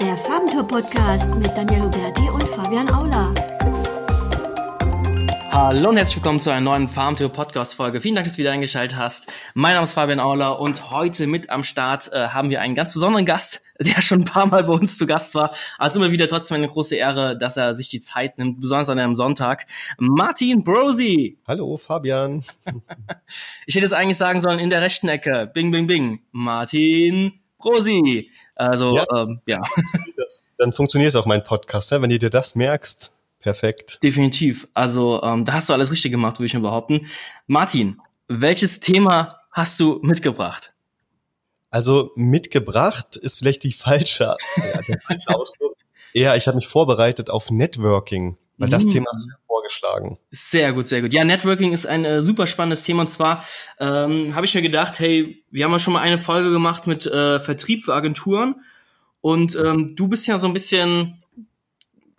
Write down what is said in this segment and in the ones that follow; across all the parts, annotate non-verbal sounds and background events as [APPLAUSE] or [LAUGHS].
Der Farbentour Podcast mit Daniel Huberti und Fabian Aula. Hallo und herzlich willkommen zu einer neuen Farmtour Podcast Folge. Vielen Dank, dass du wieder eingeschaltet hast. Mein Name ist Fabian Auler und heute mit am Start äh, haben wir einen ganz besonderen Gast, der schon ein paar Mal bei uns zu Gast war. Also immer wieder trotzdem eine große Ehre, dass er sich die Zeit nimmt, besonders an einem Sonntag. Martin Brosi. Hallo Fabian. [LAUGHS] ich hätte es eigentlich sagen sollen in der rechten Ecke. Bing, bing, bing. Martin Brosi. Also, ja. Ähm, ja. Dann funktioniert auch mein Podcast, ja? wenn du dir das merkst. Perfekt. Definitiv. Also ähm, da hast du alles richtig gemacht, würde ich mal behaupten. Martin, welches Thema hast du mitgebracht? Also mitgebracht ist vielleicht die falsche, [LAUGHS] ja, der falsche Ausdruck. Eher, ich habe mich vorbereitet auf Networking, weil das. Thema ist vorgeschlagen. Sehr gut, sehr gut. Ja, Networking ist ein äh, super spannendes Thema und zwar ähm, habe ich mir gedacht, hey, wir haben ja schon mal eine Folge gemacht mit äh, Vertrieb für Agenturen und ähm, du bist ja so ein bisschen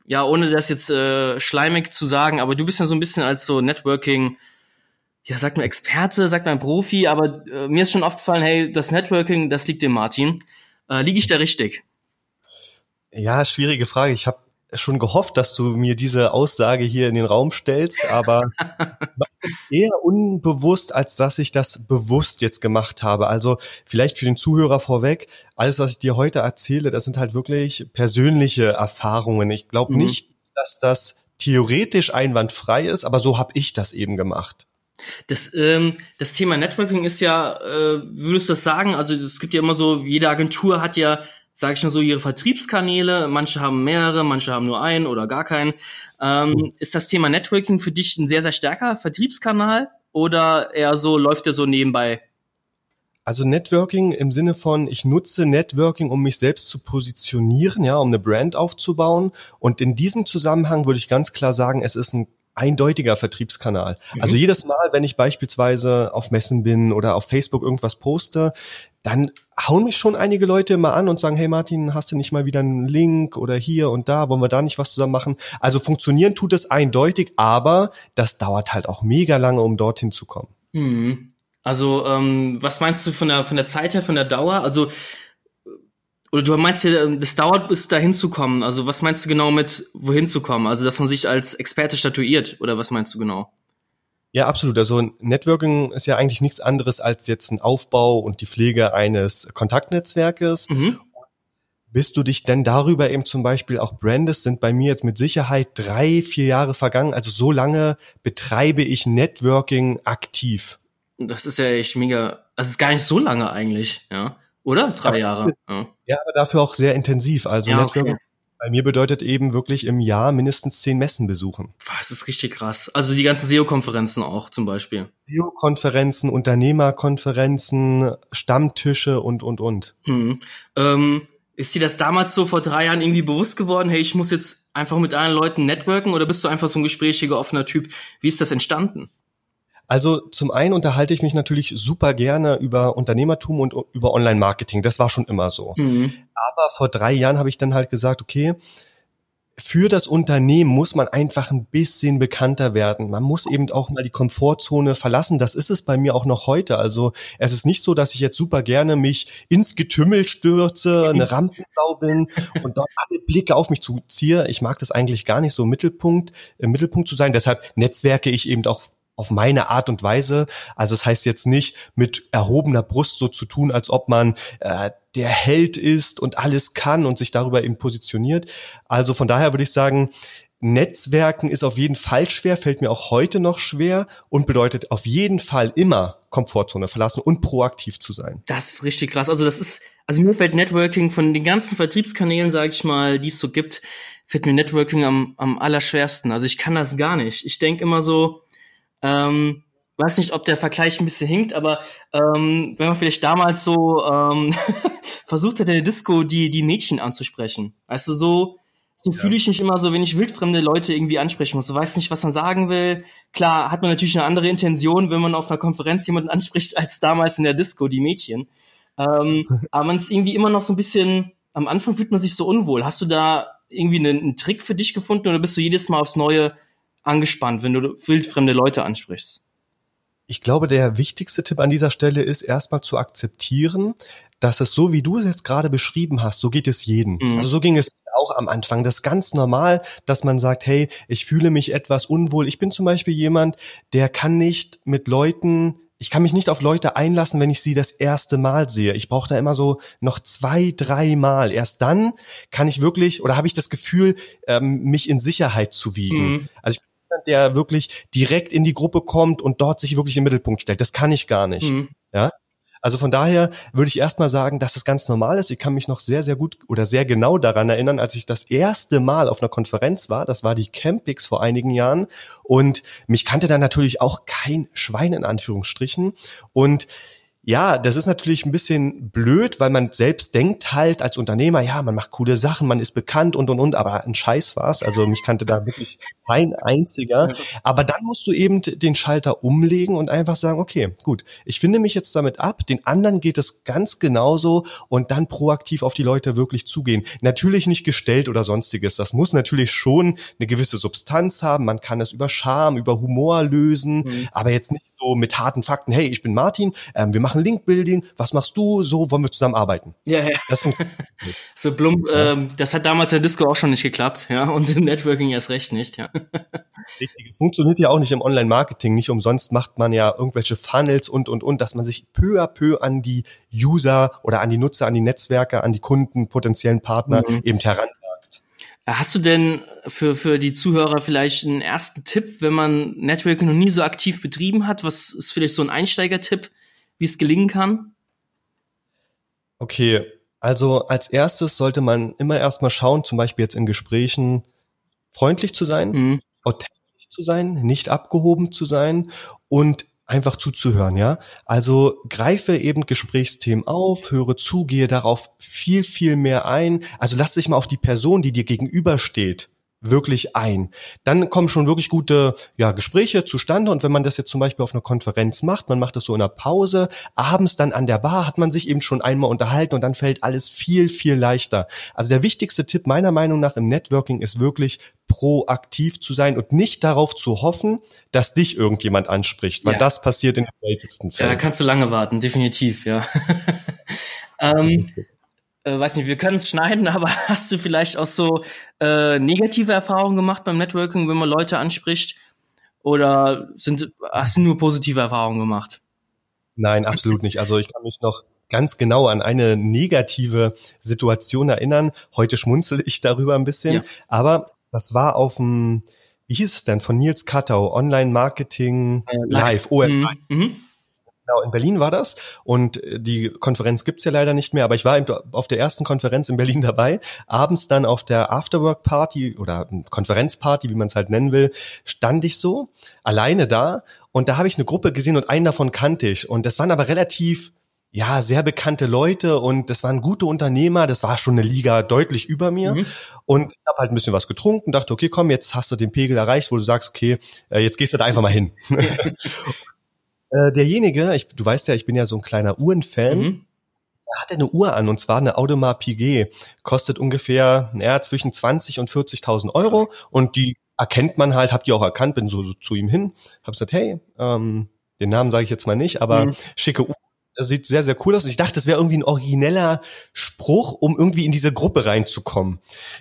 ja, ohne das jetzt äh, schleimig zu sagen, aber du bist ja so ein bisschen als so Networking, ja, sagt man Experte, sagt man Profi, aber äh, mir ist schon aufgefallen, hey, das Networking, das liegt dem Martin. Äh, Liege ich da richtig? Ja, schwierige Frage. Ich habe schon gehofft, dass du mir diese Aussage hier in den Raum stellst, aber [LAUGHS] eher unbewusst, als dass ich das bewusst jetzt gemacht habe. Also vielleicht für den Zuhörer vorweg, alles, was ich dir heute erzähle, das sind halt wirklich persönliche Erfahrungen. Ich glaube mhm. nicht, dass das theoretisch einwandfrei ist, aber so habe ich das eben gemacht. Das, ähm, das Thema Networking ist ja, äh, würdest du das sagen? Also es gibt ja immer so, jede Agentur hat ja sage ich mal so, ihre Vertriebskanäle. Manche haben mehrere, manche haben nur einen oder gar keinen. Ähm, ist das Thema Networking für dich ein sehr, sehr starker Vertriebskanal oder eher so, läuft der so nebenbei? Also Networking im Sinne von, ich nutze Networking, um mich selbst zu positionieren, ja, um eine Brand aufzubauen. Und in diesem Zusammenhang würde ich ganz klar sagen, es ist ein eindeutiger Vertriebskanal. Mhm. Also jedes Mal, wenn ich beispielsweise auf Messen bin oder auf Facebook irgendwas poste, dann hauen mich schon einige Leute mal an und sagen, hey Martin, hast du nicht mal wieder einen Link oder hier und da, wollen wir da nicht was zusammen machen? Also funktionieren tut es eindeutig, aber das dauert halt auch mega lange, um dorthin zu kommen. Mhm. Also ähm, was meinst du von der von der Zeit her, von der Dauer? Also oder du meinst ja, das dauert, bis dahin zu kommen. Also was meinst du genau mit wohin zu kommen? Also dass man sich als Experte statuiert oder was meinst du genau? Ja, absolut. Also Networking ist ja eigentlich nichts anderes als jetzt ein Aufbau und die Pflege eines Kontaktnetzwerkes. Mhm. Bis du dich denn darüber eben zum Beispiel auch brandest, sind bei mir jetzt mit Sicherheit drei, vier Jahre vergangen. Also so lange betreibe ich Networking aktiv. Das ist ja echt mega. Das ist gar nicht so lange eigentlich, ja. Oder? Drei aber, Jahre. Ja. ja. aber dafür auch sehr intensiv. Also ja, Networking okay. Bei mir bedeutet eben wirklich im Jahr mindestens zehn Messen besuchen. Das ist richtig krass. Also die ganzen SEO-Konferenzen auch zum Beispiel. SEO-Konferenzen, Unternehmerkonferenzen, Stammtische und, und, und. Hm. Ähm, ist dir das damals so vor drei Jahren irgendwie bewusst geworden, hey, ich muss jetzt einfach mit allen Leuten networken oder bist du einfach so ein gesprächiger, offener Typ? Wie ist das entstanden? Also zum einen unterhalte ich mich natürlich super gerne über Unternehmertum und über Online-Marketing. Das war schon immer so. Mhm. Aber vor drei Jahren habe ich dann halt gesagt, okay, für das Unternehmen muss man einfach ein bisschen bekannter werden. Man muss eben auch mal die Komfortzone verlassen. Das ist es bei mir auch noch heute. Also es ist nicht so, dass ich jetzt super gerne mich ins Getümmel stürze, eine Rampensau bin und dort alle Blicke auf mich zuziehe. Ich mag das eigentlich gar nicht so im Mittelpunkt, im Mittelpunkt zu sein. Deshalb netzwerke ich eben auch auf meine Art und Weise. Also das heißt jetzt nicht mit erhobener Brust so zu tun, als ob man äh, der Held ist und alles kann und sich darüber eben positioniert. Also von daher würde ich sagen, Netzwerken ist auf jeden Fall schwer, fällt mir auch heute noch schwer und bedeutet auf jeden Fall immer Komfortzone verlassen und proaktiv zu sein. Das ist richtig krass. Also das ist, also mir fällt Networking von den ganzen Vertriebskanälen, sage ich mal, die es so gibt, fällt mir Networking am, am allerschwersten. Also ich kann das gar nicht. Ich denke immer so, ähm, weiß nicht, ob der Vergleich ein bisschen hinkt, aber ähm, wenn man vielleicht damals so ähm, [LAUGHS] versucht hätte, in der Disco die, die Mädchen anzusprechen. Weißt du, so, so ja. fühle ich mich immer so, wenn ich wildfremde Leute irgendwie ansprechen muss. Du weißt nicht, was man sagen will. Klar, hat man natürlich eine andere Intention, wenn man auf einer Konferenz jemanden anspricht, [LAUGHS] als damals in der Disco, die Mädchen. Ähm, [LAUGHS] aber man ist irgendwie immer noch so ein bisschen, am Anfang fühlt man sich so unwohl. Hast du da irgendwie einen, einen Trick für dich gefunden oder bist du jedes Mal aufs Neue angespannt, wenn du wildfremde Leute ansprichst? Ich glaube, der wichtigste Tipp an dieser Stelle ist erstmal zu akzeptieren, dass es so, wie du es jetzt gerade beschrieben hast, so geht es jedem. Mhm. Also so ging es auch am Anfang. Das ist ganz normal, dass man sagt, hey, ich fühle mich etwas unwohl. Ich bin zum Beispiel jemand, der kann nicht mit Leuten ich kann mich nicht auf Leute einlassen, wenn ich sie das erste Mal sehe. Ich brauche da immer so noch zwei, drei Mal. Erst dann kann ich wirklich oder habe ich das Gefühl, ähm, mich in Sicherheit zu wiegen. Mhm. Also ich bin der wirklich direkt in die Gruppe kommt und dort sich wirklich im Mittelpunkt stellt. Das kann ich gar nicht. Mhm. Ja. Also von daher würde ich erstmal sagen, dass es ganz normal ist. Ich kann mich noch sehr, sehr gut oder sehr genau daran erinnern, als ich das erste Mal auf einer Konferenz war. Das war die Campix vor einigen Jahren. Und mich kannte da natürlich auch kein Schwein in Anführungsstrichen. Und ja, das ist natürlich ein bisschen blöd, weil man selbst denkt halt als Unternehmer, ja, man macht coole Sachen, man ist bekannt und und und, aber ein Scheiß war's. Also mich kannte da wirklich kein einziger. Aber dann musst du eben den Schalter umlegen und einfach sagen, okay, gut, ich finde mich jetzt damit ab, den anderen geht es ganz genauso und dann proaktiv auf die Leute wirklich zugehen. Natürlich nicht gestellt oder sonstiges. Das muss natürlich schon eine gewisse Substanz haben. Man kann es über Charme, über Humor lösen, mhm. aber jetzt nicht so mit harten Fakten, hey, ich bin Martin, ähm, wir machen machen Link-Building, was machst du, so wollen wir zusammenarbeiten. Ja, ja. Das [LAUGHS] so plump, ja. ähm, das hat damals in Disco auch schon nicht geklappt, ja, und im Networking erst recht nicht, ja. [LAUGHS] Richtig, es funktioniert ja auch nicht im Online-Marketing, nicht umsonst macht man ja irgendwelche Funnels und, und, und, dass man sich peu à peu an die User oder an die Nutzer, an die Netzwerke, an die Kunden, potenziellen Partner mhm. eben heranwagt. Hast du denn für, für die Zuhörer vielleicht einen ersten Tipp, wenn man Networking noch nie so aktiv betrieben hat? Was ist vielleicht so ein Einsteigertipp, wie es gelingen kann? Okay, also als erstes sollte man immer erstmal schauen, zum Beispiel jetzt in Gesprächen freundlich zu sein, mhm. authentisch zu sein, nicht abgehoben zu sein und einfach zuzuhören, ja. Also greife eben Gesprächsthemen auf, höre zu, gehe darauf viel, viel mehr ein. Also lass dich mal auf die Person, die dir gegenübersteht, wirklich ein. Dann kommen schon wirklich gute ja, Gespräche zustande und wenn man das jetzt zum Beispiel auf einer Konferenz macht, man macht das so in einer Pause, abends dann an der Bar hat man sich eben schon einmal unterhalten und dann fällt alles viel, viel leichter. Also der wichtigste Tipp meiner Meinung nach im Networking ist wirklich proaktiv zu sein und nicht darauf zu hoffen, dass dich irgendjemand anspricht, weil ja. das passiert in den seltensten Fällen. Ja, da kannst du lange warten, definitiv, ja. [LAUGHS] ähm, äh, weiß nicht, wir können es schneiden, [LAUGHS] aber hast du vielleicht auch so äh, negative Erfahrungen gemacht beim Networking, wenn man Leute anspricht? Oder sind, hast du nur positive Erfahrungen gemacht? Nein, absolut nicht. Also ich kann mich noch ganz genau an eine negative Situation erinnern. Heute schmunzel ich darüber ein bisschen, ja. aber das war auf dem, wie hieß es denn, von Nils Kattau, Online Marketing äh, Live, OMI. Mhm. mhm. Genau, in Berlin war das und äh, die Konferenz gibt's ja leider nicht mehr, aber ich war auf der ersten Konferenz in Berlin [LAUGHS] dabei. Abends dann auf der Afterwork-Party oder Konferenzparty, wie man es halt nennen will, stand ich so alleine da und da habe ich eine Gruppe gesehen und einen davon kannte ich und das waren aber relativ ja, sehr bekannte Leute und das waren gute Unternehmer, das war schon eine Liga deutlich über mir mhm. und ich habe halt ein bisschen was getrunken, dachte, okay, komm, jetzt hast du den Pegel erreicht, wo du sagst, okay, äh, jetzt gehst du da einfach mal hin. [LAUGHS] [LAUGHS] Äh, derjenige, ich, du weißt ja, ich bin ja so ein kleiner Uhrenfan, mhm. er hatte eine Uhr an und zwar eine Audemars Piguet, kostet ungefähr ja, zwischen 20 und 40.000 Euro und die erkennt man halt, habt ihr auch erkannt, bin so, so zu ihm hin, hab gesagt, hey, ähm, den Namen sage ich jetzt mal nicht, aber mhm. schicke Uhr. Das sieht sehr, sehr cool aus. Ich dachte, das wäre irgendwie ein origineller Spruch, um irgendwie in diese Gruppe reinzukommen.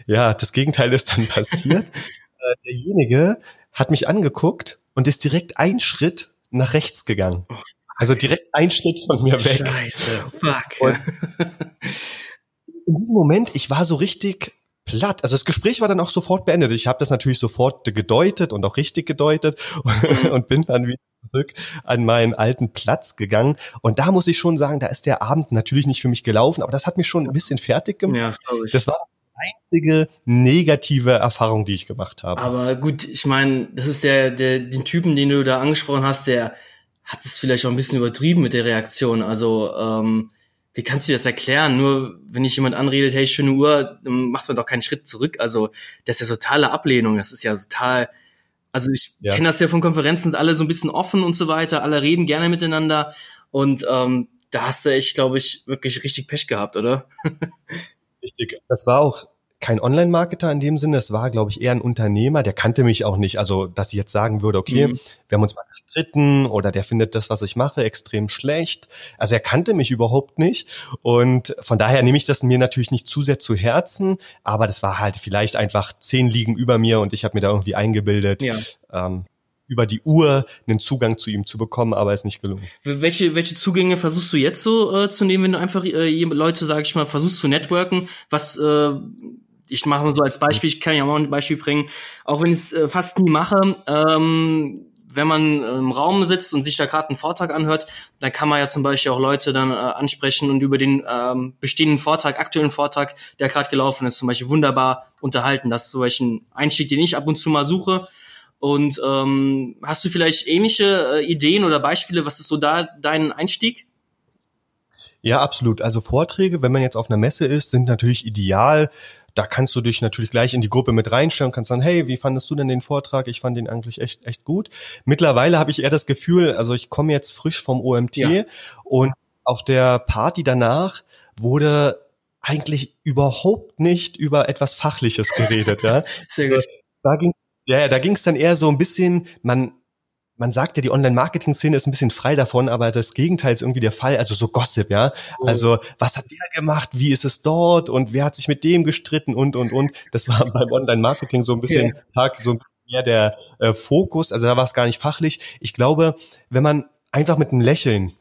Ja, das Gegenteil ist dann passiert. [LAUGHS] äh, derjenige hat mich angeguckt und ist direkt ein Schritt nach rechts gegangen. Oh, also direkt ein Schritt von mir weg. Scheiße, fuck. Und in diesem Moment, ich war so richtig platt. Also das Gespräch war dann auch sofort beendet. Ich habe das natürlich sofort gedeutet und auch richtig gedeutet [LAUGHS] und, und, bin dann wieder zurück an meinen alten Platz gegangen. Und da muss ich schon sagen, da ist der Abend natürlich nicht für mich gelaufen, aber das hat mich schon ein bisschen fertig gemacht. Ja, das, das war einzige negative Erfahrung, die ich gemacht habe. Aber gut, ich meine, das ist der, der, den Typen, den du da angesprochen hast, der hat es vielleicht auch ein bisschen übertrieben mit der Reaktion. Also, ähm, wie kannst du dir das erklären? Nur wenn ich jemand anredet, hey, schöne Uhr, dann macht man doch keinen Schritt zurück. Also, das ist ja totale Ablehnung. Das ist ja total, also ich ja. kenne das ja von Konferenzen, sind alle so ein bisschen offen und so weiter, alle reden gerne miteinander. Und ähm, da hast du echt, glaube ich, wirklich richtig Pech gehabt, oder? [LAUGHS] Richtig. Das war auch kein Online-Marketer in dem Sinne, es war, glaube ich, eher ein Unternehmer, der kannte mich auch nicht. Also, dass ich jetzt sagen würde, okay, mhm. wir haben uns mal gestritten oder der findet das, was ich mache, extrem schlecht. Also er kannte mich überhaupt nicht. Und von daher nehme ich das mir natürlich nicht zu sehr zu Herzen, aber das war halt vielleicht einfach zehn Liegen über mir und ich habe mir da irgendwie eingebildet. Ja. Ähm, über die Uhr einen Zugang zu ihm zu bekommen, aber ist nicht gelungen. Welche, welche Zugänge versuchst du jetzt so äh, zu nehmen, wenn du einfach äh, Leute, sage ich mal, versuchst zu networken? Was äh, ich mache mal so als Beispiel, ich kann ja mal ein Beispiel bringen, auch wenn ich es äh, fast nie mache, ähm, wenn man im Raum sitzt und sich da gerade einen Vortrag anhört, dann kann man ja zum Beispiel auch Leute dann äh, ansprechen und über den ähm, bestehenden Vortrag, aktuellen Vortrag, der gerade gelaufen ist, zum Beispiel wunderbar unterhalten. Das ist zum Beispiel ein Einstieg, den ich ab und zu mal suche. Und ähm, hast du vielleicht ähnliche äh, Ideen oder Beispiele? Was ist so da dein Einstieg? Ja, absolut. Also Vorträge, wenn man jetzt auf einer Messe ist, sind natürlich ideal. Da kannst du dich natürlich gleich in die Gruppe mit reinstellen und kannst sagen, hey, wie fandest du denn den Vortrag? Ich fand den eigentlich echt, echt gut. Mittlerweile habe ich eher das Gefühl, also ich komme jetzt frisch vom OMT ja. und auf der Party danach wurde eigentlich überhaupt nicht über etwas Fachliches geredet, ja. [LAUGHS] Sehr gut. Da ging ja, ja, da ging es dann eher so ein bisschen, man, man sagt ja, die Online-Marketing-Szene ist ein bisschen frei davon, aber das Gegenteil ist irgendwie der Fall. Also so Gossip, ja. Oh. Also was hat der gemacht? Wie ist es dort? Und wer hat sich mit dem gestritten? Und und und. Das war [LAUGHS] beim Online-Marketing so ein bisschen. Tag, so ein bisschen mehr der äh, Fokus. Also da war es gar nicht fachlich. Ich glaube, wenn man einfach mit einem Lächeln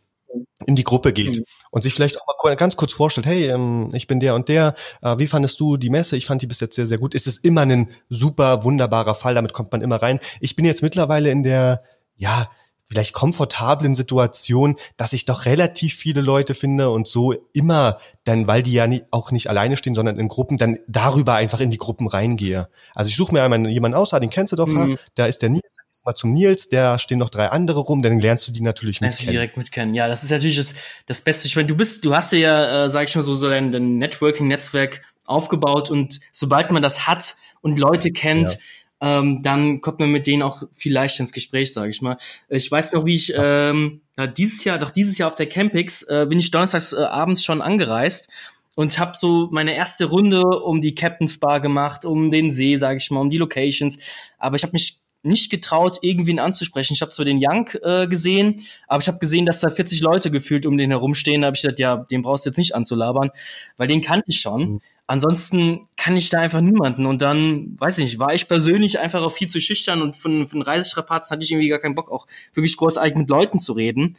in die Gruppe geht mhm. und sich vielleicht auch mal ganz kurz vorstellt, hey, ähm, ich bin der und der, äh, wie fandest du die Messe? Ich fand die bis jetzt sehr, sehr gut. Es ist immer ein super, wunderbarer Fall, damit kommt man immer rein. Ich bin jetzt mittlerweile in der, ja, vielleicht komfortablen Situation, dass ich doch relativ viele Leute finde und so immer dann, weil die ja nie, auch nicht alleine stehen, sondern in Gruppen, dann darüber einfach in die Gruppen reingehe. Also ich suche mir einmal jemanden aus, ah, den kennst du doch, mhm. da ist der Nils, mal zum Nils, da stehen noch drei andere rum, dann lernst du die natürlich mit kennen. direkt mit kennen. Ja, das ist natürlich das, das Beste. Ich meine, du bist, du hast ja, äh, sag ich mal so, so dein, dein Networking-Netzwerk aufgebaut und sobald man das hat und Leute kennt, ja. ähm, dann kommt man mit denen auch viel leichter ins Gespräch, sage ich mal. Ich weiß noch, wie ich ähm, ja, dieses Jahr, doch dieses Jahr auf der Campix, äh, bin ich donnerstags äh, abends schon angereist und habe so meine erste Runde um die Captain's Bar gemacht, um den See, sage ich mal, um die Locations. Aber ich habe mich nicht getraut, irgendwen anzusprechen. Ich habe zwar den Young äh, gesehen, aber ich habe gesehen, dass da 40 Leute gefühlt um den herumstehen. Da habe ich gedacht, ja, den brauchst du jetzt nicht anzulabern, weil den kannte ich schon. Mhm. Ansonsten kann ich da einfach niemanden. Und dann, weiß ich nicht, war ich persönlich einfach auch viel zu schüchtern und von, von Reisestrapazen hatte ich irgendwie gar keinen Bock, auch wirklich großartig mit Leuten zu reden.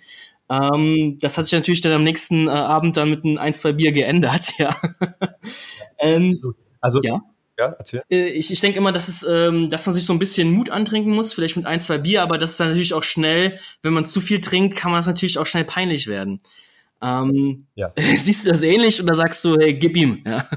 Ähm, das hat sich natürlich dann am nächsten äh, Abend dann mit ein, ein, zwei Bier geändert, [LAUGHS] ja. ähm, also, ja. Ja, erzähl. Äh, ich, ich denke immer, dass es, ähm, dass man sich so ein bisschen Mut antrinken muss, vielleicht mit ein, zwei Bier, aber das ist dann natürlich auch schnell, wenn man zu viel trinkt, kann man es natürlich auch schnell peinlich werden. Ähm, ja. [LAUGHS] Siehst du das ähnlich oder sagst du, hey, gib ihm? Ja.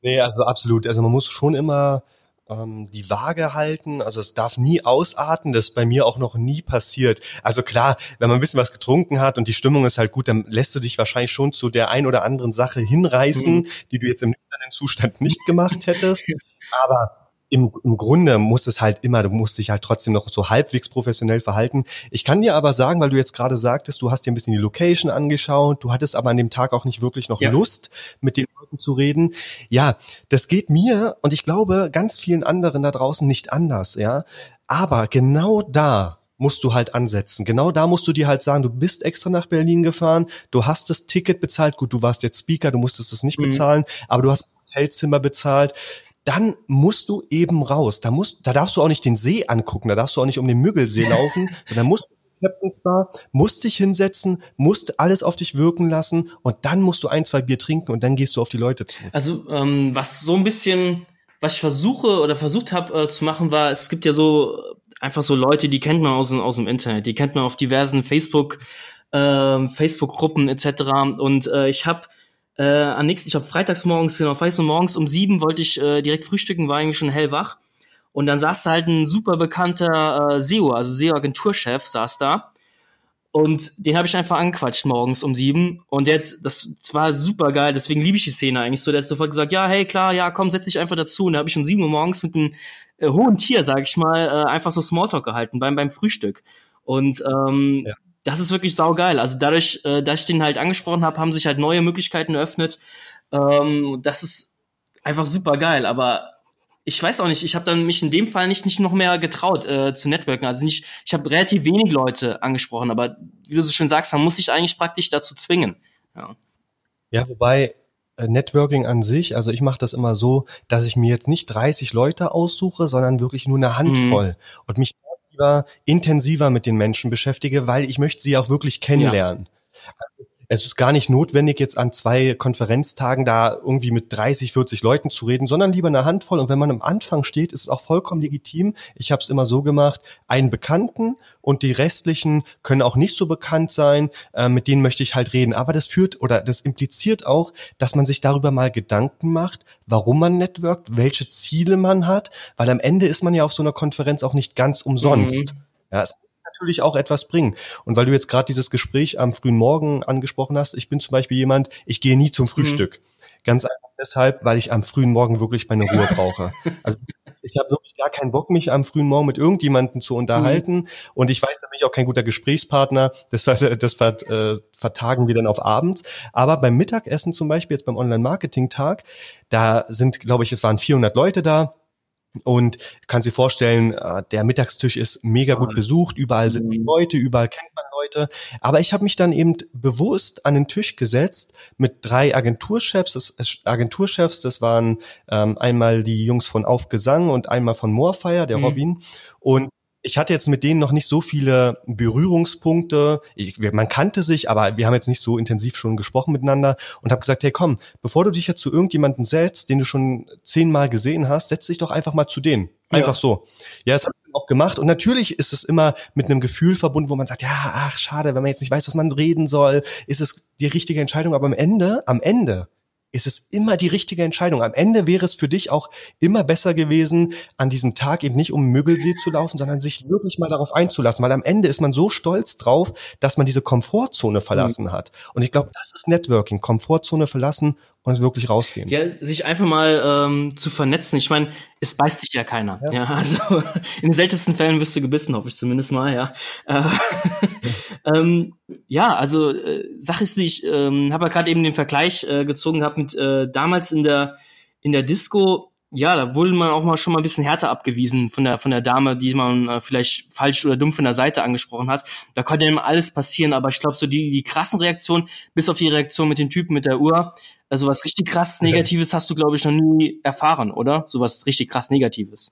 Nee, also absolut. Also man muss schon immer ähm, die Waage halten. Also es darf nie ausarten. Das ist bei mir auch noch nie passiert. Also klar, wenn man ein bisschen was getrunken hat und die Stimmung ist halt gut, dann lässt du dich wahrscheinlich schon zu der ein oder anderen Sache hinreißen, mhm. die du jetzt im nüchternen Zustand nicht gemacht hättest. [LAUGHS] Aber im, im Grunde muss es halt immer, du musst dich halt trotzdem noch so halbwegs professionell verhalten. Ich kann dir aber sagen, weil du jetzt gerade sagtest, du hast dir ein bisschen die Location angeschaut, du hattest aber an dem Tag auch nicht wirklich noch ja. Lust, mit den Leuten zu reden. Ja, das geht mir und ich glaube ganz vielen anderen da draußen nicht anders, ja. Aber genau da musst du halt ansetzen. Genau da musst du dir halt sagen, du bist extra nach Berlin gefahren, du hast das Ticket bezahlt, gut, du warst jetzt Speaker, du musstest es nicht mhm. bezahlen, aber du hast Hotelzimmer bezahlt dann musst du eben raus. Da musst, da darfst du auch nicht den See angucken, da darfst du auch nicht um den Müggelsee [LAUGHS] laufen, sondern musst Captain's Bar, musst dich hinsetzen, musst alles auf dich wirken lassen und dann musst du ein, zwei Bier trinken und dann gehst du auf die Leute zu. Also ähm, was so ein bisschen, was ich versuche oder versucht habe äh, zu machen, war, es gibt ja so einfach so Leute, die kennt man aus, aus dem Internet, die kennt man auf diversen Facebook, äh, Facebook-Gruppen etc. Und äh, ich habe äh, am nächsten, ich habe freitags morgens, genau, freitags morgens um sieben wollte ich äh, direkt frühstücken, war eigentlich schon hellwach. Und dann saß da halt ein super bekannter äh, SEO, also SEO-Agenturchef, saß da. Und den habe ich einfach angequatscht morgens um sieben. Und der hat, das war super geil, deswegen liebe ich die Szene eigentlich so. Der hat sofort gesagt, ja, hey, klar, ja, komm, setz dich einfach dazu. Und da habe ich um sieben Uhr morgens mit einem äh, hohen Tier, sag ich mal, äh, einfach so Smalltalk gehalten beim, beim Frühstück. Und ähm, ja das ist wirklich saugeil. Also dadurch, äh, dass ich den halt angesprochen habe, haben sich halt neue Möglichkeiten eröffnet. Ähm, das ist einfach super geil. Aber ich weiß auch nicht, ich habe dann mich in dem Fall nicht, nicht noch mehr getraut äh, zu networken. Also nicht, ich habe relativ wenig Leute angesprochen, aber wie du so schön sagst, man muss sich eigentlich praktisch dazu zwingen. Ja, ja wobei äh, Networking an sich, also ich mache das immer so, dass ich mir jetzt nicht 30 Leute aussuche, sondern wirklich nur eine Handvoll mhm. und mich lieber intensiver mit den Menschen beschäftige, weil ich möchte sie auch wirklich kennenlernen. Ja. Es ist gar nicht notwendig, jetzt an zwei Konferenztagen da irgendwie mit 30, 40 Leuten zu reden, sondern lieber eine Handvoll. Und wenn man am Anfang steht, ist es auch vollkommen legitim. Ich habe es immer so gemacht, einen Bekannten und die restlichen können auch nicht so bekannt sein, äh, mit denen möchte ich halt reden. Aber das führt oder das impliziert auch, dass man sich darüber mal Gedanken macht, warum man networkt, welche Ziele man hat, weil am Ende ist man ja auf so einer Konferenz auch nicht ganz umsonst. Mhm. Ja, es natürlich auch etwas bringen. Und weil du jetzt gerade dieses Gespräch am frühen Morgen angesprochen hast, ich bin zum Beispiel jemand, ich gehe nie zum mhm. Frühstück. Mhm. Ganz einfach deshalb, weil ich am frühen Morgen wirklich meine Ruhe [LAUGHS] brauche. Also ich habe wirklich gar keinen Bock, mich am frühen Morgen mit irgendjemandem zu unterhalten. Mhm. Und ich weiß, da bin ich auch kein guter Gesprächspartner. Das, das äh, vertagen wir dann auf abends. Aber beim Mittagessen zum Beispiel, jetzt beim Online-Marketing-Tag, da sind, glaube ich, es waren 400 Leute da. Und kannst dir vorstellen, äh, der Mittagstisch ist mega gut besucht, überall sind mhm. Leute, überall kennt man Leute. Aber ich habe mich dann eben bewusst an den Tisch gesetzt mit drei Agenturchefs. Das, Agenturchefs, das waren ähm, einmal die Jungs von Aufgesang und einmal von Moorfire, der mhm. Robin. Und ich hatte jetzt mit denen noch nicht so viele Berührungspunkte. Ich, man kannte sich, aber wir haben jetzt nicht so intensiv schon gesprochen miteinander und habe gesagt, hey komm, bevor du dich jetzt zu irgendjemanden setzt, den du schon zehnmal gesehen hast, setz dich doch einfach mal zu denen. Einfach ja. so. Ja, das habe ich auch gemacht. Und natürlich ist es immer mit einem Gefühl verbunden, wo man sagt, ja, ach, schade, wenn man jetzt nicht weiß, was man reden soll, ist es die richtige Entscheidung. Aber am Ende, am Ende ist es immer die richtige Entscheidung. Am Ende wäre es für dich auch immer besser gewesen, an diesem Tag eben nicht um Müggelsee zu laufen, sondern sich wirklich mal darauf einzulassen, weil am Ende ist man so stolz drauf, dass man diese Komfortzone verlassen mhm. hat. Und ich glaube, das ist Networking, Komfortzone verlassen und wirklich rausgehen. Ja, sich einfach mal ähm, zu vernetzen. Ich meine, es beißt sich ja keiner. Ja. ja. also [LAUGHS] in den seltensten Fällen wirst du gebissen, hoffe ich zumindest mal, ja. Äh, [LAUGHS] ähm, ja, also äh, Sache ist, ich ähm, habe ja gerade eben den Vergleich äh, gezogen gehabt mit äh, damals in der in der Disco ja, da wurde man auch mal schon mal ein bisschen härter abgewiesen von der von der Dame, die man äh, vielleicht falsch oder dumm von der Seite angesprochen hat. Da konnte ja immer alles passieren, aber ich glaube so die die krassen Reaktionen, bis auf die Reaktion mit dem Typen mit der Uhr, also was richtig krass Negatives hast du glaube ich noch nie erfahren, oder? So was richtig krass Negatives.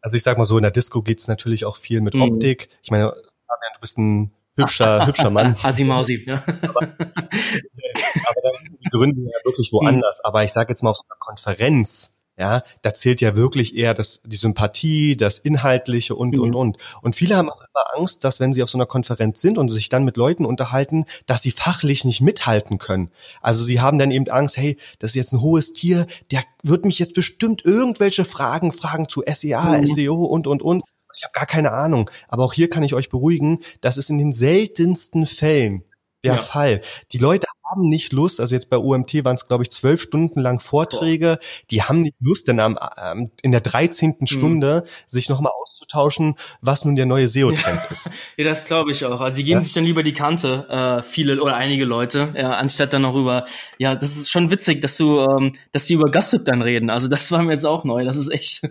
Also ich sag mal so, in der Disco geht's natürlich auch viel mit mhm. Optik. Ich meine, du bist ein hübscher, [LAUGHS] hübscher Mann. Asimausi, ja. aber, [LAUGHS] aber dann die Gründe ja wirklich woanders. Mhm. Aber ich sage jetzt mal auf so einer Konferenz, ja, da zählt ja wirklich eher das, die Sympathie, das Inhaltliche und, mhm. und, und. Und viele haben auch immer Angst, dass wenn sie auf so einer Konferenz sind und sich dann mit Leuten unterhalten, dass sie fachlich nicht mithalten können. Also sie haben dann eben Angst, hey, das ist jetzt ein hohes Tier, der wird mich jetzt bestimmt irgendwelche Fragen fragen zu SEA, mhm. SEO und, und, und. Ich habe gar keine Ahnung. Aber auch hier kann ich euch beruhigen, das ist in den seltensten Fällen der ja. Fall. Die Leute haben nicht Lust, also jetzt bei UMT waren es, glaube ich, zwölf Stunden lang Vorträge, die haben nicht Lust, denn am, ähm, in der dreizehnten mhm. Stunde sich nochmal auszutauschen, was nun der neue SEO-Trend ja. ist. [LAUGHS] Ja, das glaube ich auch. Also die geben ja? sich dann lieber die Kante, äh, viele oder einige Leute, ja, anstatt dann noch über, ja, das ist schon witzig, dass du, ähm, dass die über Gossip dann reden. Also das war mir jetzt auch neu, das ist echt.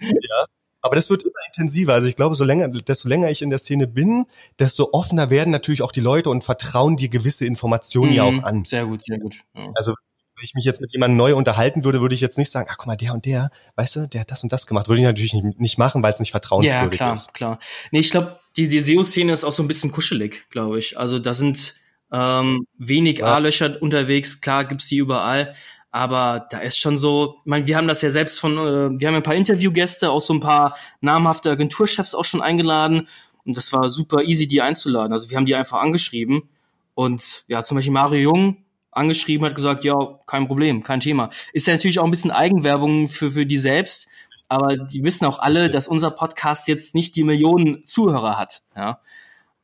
ja. Aber das wird immer intensiver. Also ich glaube, so länger, desto länger ich in der Szene bin, desto offener werden natürlich auch die Leute und vertrauen dir gewisse Informationen mhm, ja auch an. Sehr gut, sehr gut. Ja. Also wenn ich mich jetzt mit jemandem neu unterhalten würde, würde ich jetzt nicht sagen, ach guck mal, der und der, weißt du, der hat das und das gemacht. Würde ich natürlich nicht, nicht machen, weil es nicht vertrauenswürdig ist. Ja, klar, ist. klar. Nee, ich glaube, die, die SEO-Szene ist auch so ein bisschen kuschelig, glaube ich. Also da sind ähm, wenig ja. A-Löcher unterwegs, klar gibt's die überall, aber da ist schon so, ich meine, wir haben das ja selbst von, äh, wir haben ein paar Interviewgäste, auch so ein paar namhafte Agenturchefs auch schon eingeladen. Und das war super easy, die einzuladen. Also wir haben die einfach angeschrieben. Und ja, zum Beispiel Mario Jung angeschrieben, hat gesagt, ja, kein Problem, kein Thema. Ist ja natürlich auch ein bisschen Eigenwerbung für, für die selbst. Aber die wissen auch alle, dass unser Podcast jetzt nicht die Millionen Zuhörer hat. Ja.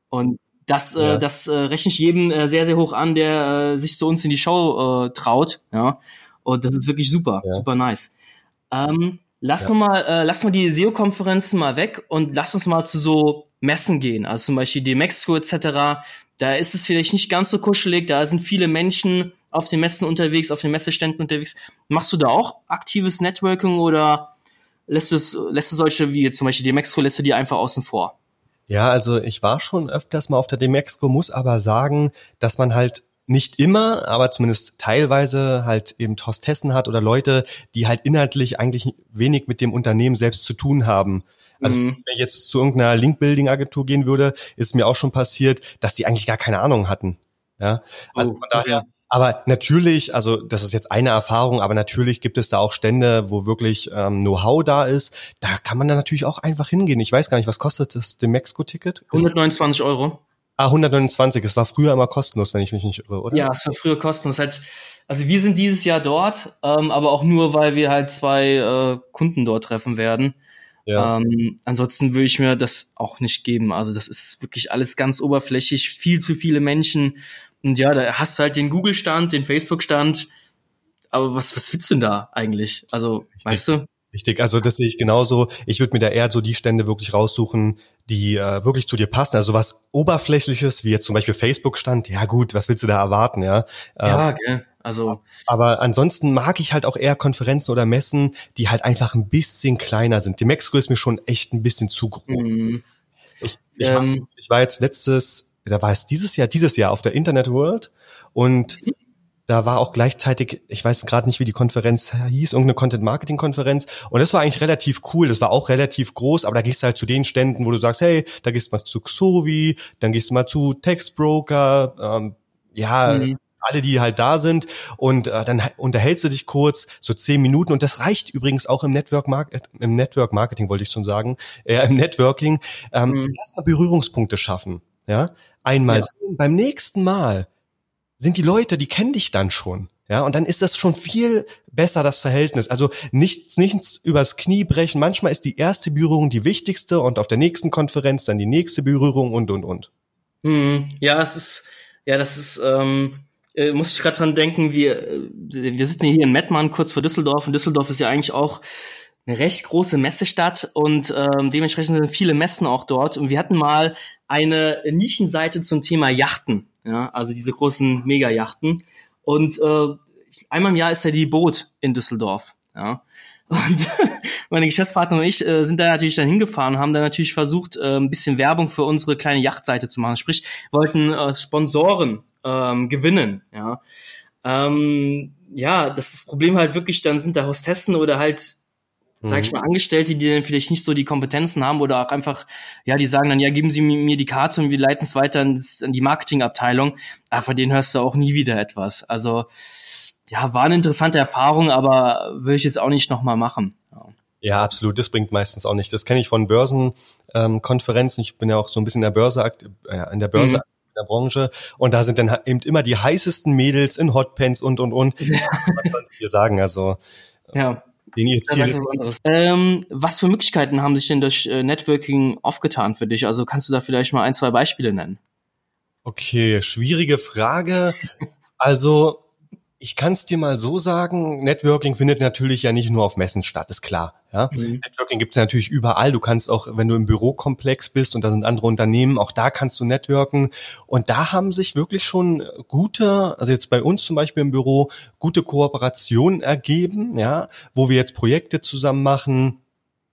Und das, äh, ja. äh, das äh, rechne ich jedem äh, sehr, sehr hoch an, der äh, sich zu uns in die Show äh, traut. Ja. Und das ist wirklich super, ja. super nice. Ähm, lass ja. mal, äh, lass mal die SEO-Konferenzen mal weg und lass uns mal zu so Messen gehen. Also zum Beispiel die Mexiko etc. Da ist es vielleicht nicht ganz so kuschelig, da sind viele Menschen, auf den Messen unterwegs, auf den Messeständen unterwegs. Machst du da auch aktives Networking oder lässt, es, lässt du solche wie zum Beispiel die Mexiko, lässt du die einfach außen vor? Ja, also ich war schon öfters mal auf der Demexco, muss aber sagen, dass man halt nicht immer, aber zumindest teilweise halt eben Hostessen hat oder Leute, die halt inhaltlich eigentlich wenig mit dem Unternehmen selbst zu tun haben. Also mhm. wenn ich jetzt zu irgendeiner Link-Building-Agentur gehen würde, ist mir auch schon passiert, dass die eigentlich gar keine Ahnung hatten. Ja, also oh, von daher, aber natürlich, also das ist jetzt eine Erfahrung, aber natürlich gibt es da auch Stände, wo wirklich ähm, Know-how da ist. Da kann man dann natürlich auch einfach hingehen. Ich weiß gar nicht, was kostet das dem Mexico-Ticket? 129 Euro. Ah, 129. Es war früher immer kostenlos, wenn ich mich nicht irre, oder? Ja, es war früher kostenlos. Halt, also wir sind dieses Jahr dort, ähm, aber auch nur, weil wir halt zwei äh, Kunden dort treffen werden. Ja. Ähm, ansonsten würde ich mir das auch nicht geben. Also das ist wirklich alles ganz oberflächlich, viel zu viele Menschen und ja, da hast du halt den Google-Stand, den Facebook-Stand. Aber was, was willst du denn da eigentlich? Also, Richtig. weißt du? Richtig, also das sehe ich genauso. Ich würde mir da eher so die Stände wirklich raussuchen, die äh, wirklich zu dir passen. Also was Oberflächliches, wie jetzt zum Beispiel Facebook-Stand, ja gut, was willst du da erwarten, ja? Ja, ähm, okay. Also. Aber ansonsten mag ich halt auch eher Konferenzen oder Messen, die halt einfach ein bisschen kleiner sind. Die Mexiko ist mir schon echt ein bisschen zu groß. Mhm. Ich, ich, ähm, war, ich war jetzt letztes da war es dieses Jahr, dieses Jahr auf der Internet World und da war auch gleichzeitig, ich weiß gerade nicht, wie die Konferenz hieß, irgendeine Content-Marketing-Konferenz. Und das war eigentlich relativ cool. Das war auch relativ groß, aber da gehst du halt zu den Ständen, wo du sagst, hey, da gehst du mal zu Xovi, dann gehst du mal zu Textbroker, ähm, ja, mhm. alle, die halt da sind. Und äh, dann unterhältst du dich kurz, so zehn Minuten. Und das reicht übrigens auch im Network, Market, im Network Marketing, wollte ich schon sagen, äh, im Networking. Ähm, mhm. Erstmal Berührungspunkte schaffen. Ja, einmal ja. sehen, beim nächsten Mal sind die Leute, die kennen dich dann schon. Ja, und dann ist das schon viel besser, das Verhältnis. Also nichts, nichts übers Knie brechen. Manchmal ist die erste Berührung die wichtigste und auf der nächsten Konferenz dann die nächste Berührung und, und, und. Hm, ja, es ist, ja, das ist, ähm, äh, muss ich gerade dran denken, wir, äh, wir sitzen hier in Mettmann, kurz vor Düsseldorf, und Düsseldorf ist ja eigentlich auch eine recht große Messestadt und ähm, dementsprechend sind viele Messen auch dort. Und wir hatten mal eine Nischenseite zum Thema Yachten, ja, also diese großen Mega-Yachten. Und äh, einmal im Jahr ist ja die Boot in Düsseldorf, ja. Und [LAUGHS] meine Geschäftspartner und ich äh, sind da natürlich dann hingefahren haben dann natürlich versucht, äh, ein bisschen Werbung für unsere kleine Yachtseite zu machen. Sprich, wollten äh, Sponsoren ähm, gewinnen, ja. Ähm, ja, das, ist das Problem halt wirklich, dann sind da Hostessen oder halt sag ich mhm. mal, Angestellte, die dann vielleicht nicht so die Kompetenzen haben oder auch einfach, ja, die sagen dann, ja, geben Sie mir die Karte und wir leiten es weiter in die Marketingabteilung. Aber von denen hörst du auch nie wieder etwas. Also, ja, war eine interessante Erfahrung, aber will ich jetzt auch nicht nochmal machen. Ja. Ja, absolut. Das bringt meistens auch nicht. Das kenne ich von Börsenkonferenzen. Ähm, ich bin ja auch so ein bisschen in der Börse, äh, in der Börse mhm in der Branche und da sind dann eben immer die heißesten Mädels in Hotpants und und und. Ja. [LAUGHS] Was soll ich dir sagen? Also ja. Initiiert. Ähm, was für Möglichkeiten haben sich denn durch äh, Networking aufgetan für dich? Also kannst du da vielleicht mal ein, zwei Beispiele nennen? Okay, schwierige Frage. Also ich kann es dir mal so sagen, Networking findet natürlich ja nicht nur auf Messen statt, ist klar. Ja? Mhm. Networking gibt es natürlich überall. Du kannst auch, wenn du im Bürokomplex bist und da sind andere Unternehmen, auch da kannst du networken. Und da haben sich wirklich schon gute, also jetzt bei uns zum Beispiel im Büro, gute Kooperationen ergeben, ja, wo wir jetzt Projekte zusammen machen,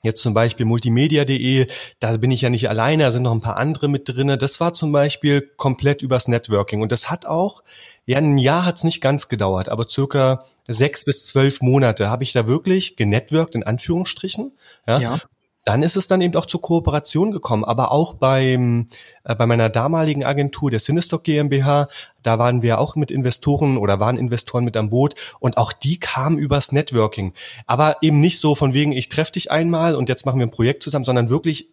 Jetzt zum Beispiel multimedia.de, da bin ich ja nicht alleine, da sind noch ein paar andere mit drinne. Das war zum Beispiel komplett übers Networking und das hat auch, ja, ein Jahr hat es nicht ganz gedauert, aber circa sechs bis zwölf Monate habe ich da wirklich genetworked in Anführungsstrichen. Ja. ja dann ist es dann eben auch zur Kooperation gekommen. Aber auch beim, äh, bei meiner damaligen Agentur, der Cinestock GmbH, da waren wir auch mit Investoren oder waren Investoren mit am Boot und auch die kamen übers Networking. Aber eben nicht so von wegen, ich treffe dich einmal und jetzt machen wir ein Projekt zusammen, sondern wirklich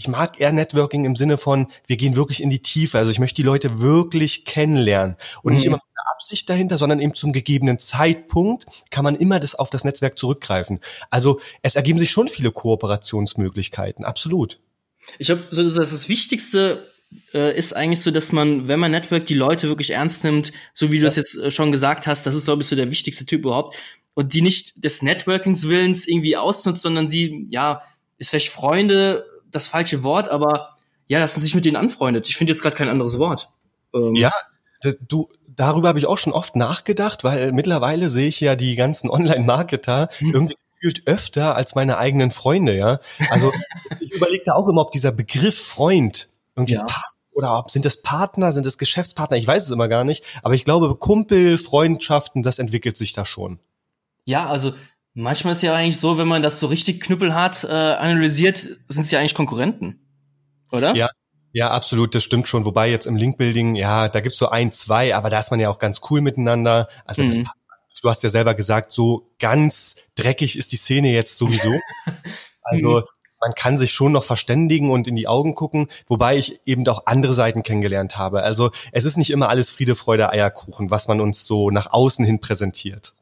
ich mag eher Networking im Sinne von, wir gehen wirklich in die Tiefe. Also ich möchte die Leute wirklich kennenlernen und mhm. nicht immer mit einer Absicht dahinter, sondern eben zum gegebenen Zeitpunkt kann man immer das auf das Netzwerk zurückgreifen. Also es ergeben sich schon viele Kooperationsmöglichkeiten, absolut. Ich glaube, so das Wichtigste äh, ist eigentlich so, dass man, wenn man Network die Leute wirklich ernst nimmt, so wie du das jetzt äh, schon gesagt hast, das ist glaube ich so der wichtigste Typ überhaupt und die nicht des Networkings Willens irgendwie ausnutzt, sondern sie ja ist vielleicht Freunde das falsche Wort, aber ja, dass man sich mit denen anfreundet. Ich finde jetzt gerade kein anderes Wort. Ähm, ja, das, du, darüber habe ich auch schon oft nachgedacht, weil mittlerweile sehe ich ja die ganzen [LAUGHS] Online-Marketer hm. irgendwie gefühlt öfter als meine eigenen Freunde, ja. Also [LAUGHS] ich überlege da auch immer, ob dieser Begriff Freund irgendwie ja. passt oder ob sind das Partner, sind das Geschäftspartner, ich weiß es immer gar nicht, aber ich glaube Kumpel, Freundschaften, das entwickelt sich da schon. Ja, also manchmal ist ja eigentlich so, wenn man das so richtig knüppelhart äh, analysiert, sind es ja eigentlich Konkurrenten, oder? Ja, ja, absolut, das stimmt schon. Wobei jetzt im Linkbuilding, ja, da gibt's so ein, zwei, aber da ist man ja auch ganz cool miteinander. Also mhm. das, du hast ja selber gesagt, so ganz dreckig ist die Szene jetzt sowieso. [LAUGHS] also man kann sich schon noch verständigen und in die Augen gucken, wobei ich eben auch andere Seiten kennengelernt habe. Also es ist nicht immer alles Friede, Freude, Eierkuchen, was man uns so nach außen hin präsentiert.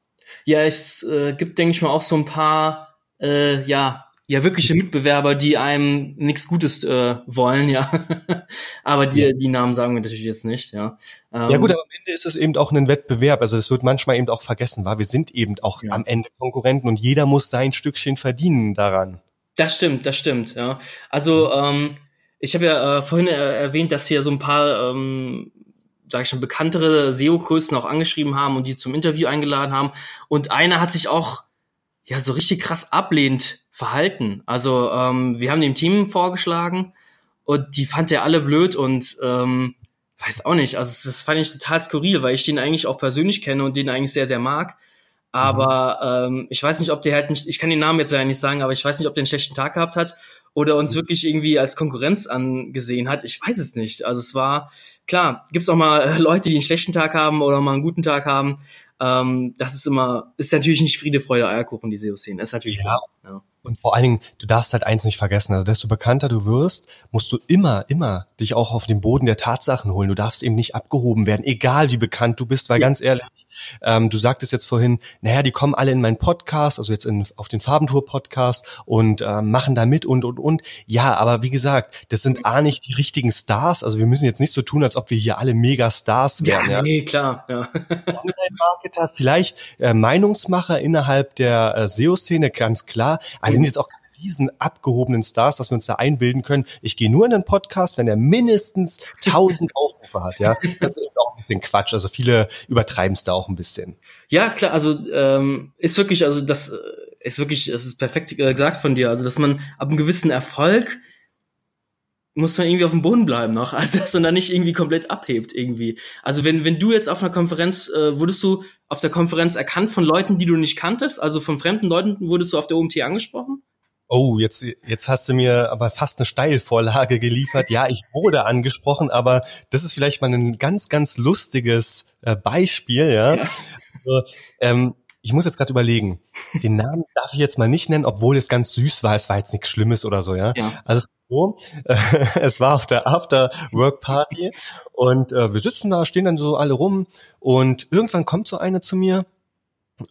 Ja, es äh, gibt, denke ich mal, auch so ein paar, äh, ja, ja wirkliche Mitbewerber, die einem nichts Gutes äh, wollen, ja. [LAUGHS] aber die, ja. die Namen sagen wir natürlich jetzt nicht, ja. Ähm, ja gut, aber am Ende ist es eben auch ein Wettbewerb. Also es wird manchmal eben auch vergessen, war. Wir sind eben auch ja. am Ende Konkurrenten und jeder muss sein Stückchen verdienen daran. Das stimmt, das stimmt, ja. Also ähm, ich habe ja äh, vorhin äh, erwähnt, dass wir so ein paar ähm, sag ich schon, bekanntere SEO-Größen auch angeschrieben haben und die zum Interview eingeladen haben. Und einer hat sich auch ja so richtig krass ablehnt verhalten. Also ähm, wir haben dem Team vorgeschlagen und die fand er alle blöd und ähm, weiß auch nicht. Also das fand ich total skurril, weil ich den eigentlich auch persönlich kenne und den eigentlich sehr, sehr mag. Aber ähm, ich weiß nicht, ob der halt nicht, ich kann den Namen jetzt leider nicht sagen, aber ich weiß nicht, ob der einen schlechten Tag gehabt hat oder uns wirklich irgendwie als Konkurrenz angesehen hat. Ich weiß es nicht. Also es war, klar, gibt es auch mal Leute, die einen schlechten Tag haben oder mal einen guten Tag haben. Ähm, das ist immer, ist natürlich nicht Friede, Freude, Eierkuchen, die SEO-Szene. Ist natürlich ja. klar. Ja. Und vor allen Dingen, du darfst halt eins nicht vergessen, also desto bekannter du wirst, musst du immer, immer dich auch auf den Boden der Tatsachen holen. Du darfst eben nicht abgehoben werden, egal wie bekannt du bist, weil ja. ganz ehrlich, ähm, du sagtest jetzt vorhin, naja, die kommen alle in meinen Podcast, also jetzt in, auf den Farbentour-Podcast und äh, machen da mit und, und, und. Ja, aber wie gesagt, das sind A nicht die richtigen Stars, also wir müssen jetzt nicht so tun, als ob wir hier alle Mega-Stars wären. Ja, nee, klar. Ja. [LAUGHS] Online-Marketer, vielleicht äh, Meinungsmacher innerhalb der äh, SEO-Szene, ganz klar, aber sind jetzt auch keine riesen abgehobenen Stars, dass wir uns da einbilden können. Ich gehe nur in einen Podcast, wenn er mindestens 1000 [LAUGHS] Aufrufe hat. Ja, das ist auch ein bisschen Quatsch. Also viele übertreiben es da auch ein bisschen. Ja, klar. Also ähm, ist wirklich, also das äh, ist wirklich, das ist perfekt äh, gesagt von dir. Also dass man ab einem gewissen Erfolg muss man irgendwie auf dem Boden bleiben noch, [LAUGHS] also dass man da nicht irgendwie komplett abhebt irgendwie. Also wenn wenn du jetzt auf einer Konferenz äh, wurdest du auf der Konferenz erkannt von Leuten, die du nicht kanntest, also von fremden Leuten wurdest du auf der OMT angesprochen? Oh, jetzt jetzt hast du mir aber fast eine Steilvorlage geliefert. Ja, ich wurde angesprochen, aber das ist vielleicht mal ein ganz ganz lustiges äh, Beispiel, ja. ja. Also, ähm, ich muss jetzt gerade überlegen. Den Namen darf ich jetzt mal nicht nennen, obwohl es ganz süß war. Es war jetzt nichts Schlimmes oder so, ja. ja. Also so, äh, [LAUGHS] es war auf der After Work Party und äh, wir sitzen da, stehen dann so alle rum und irgendwann kommt so eine zu mir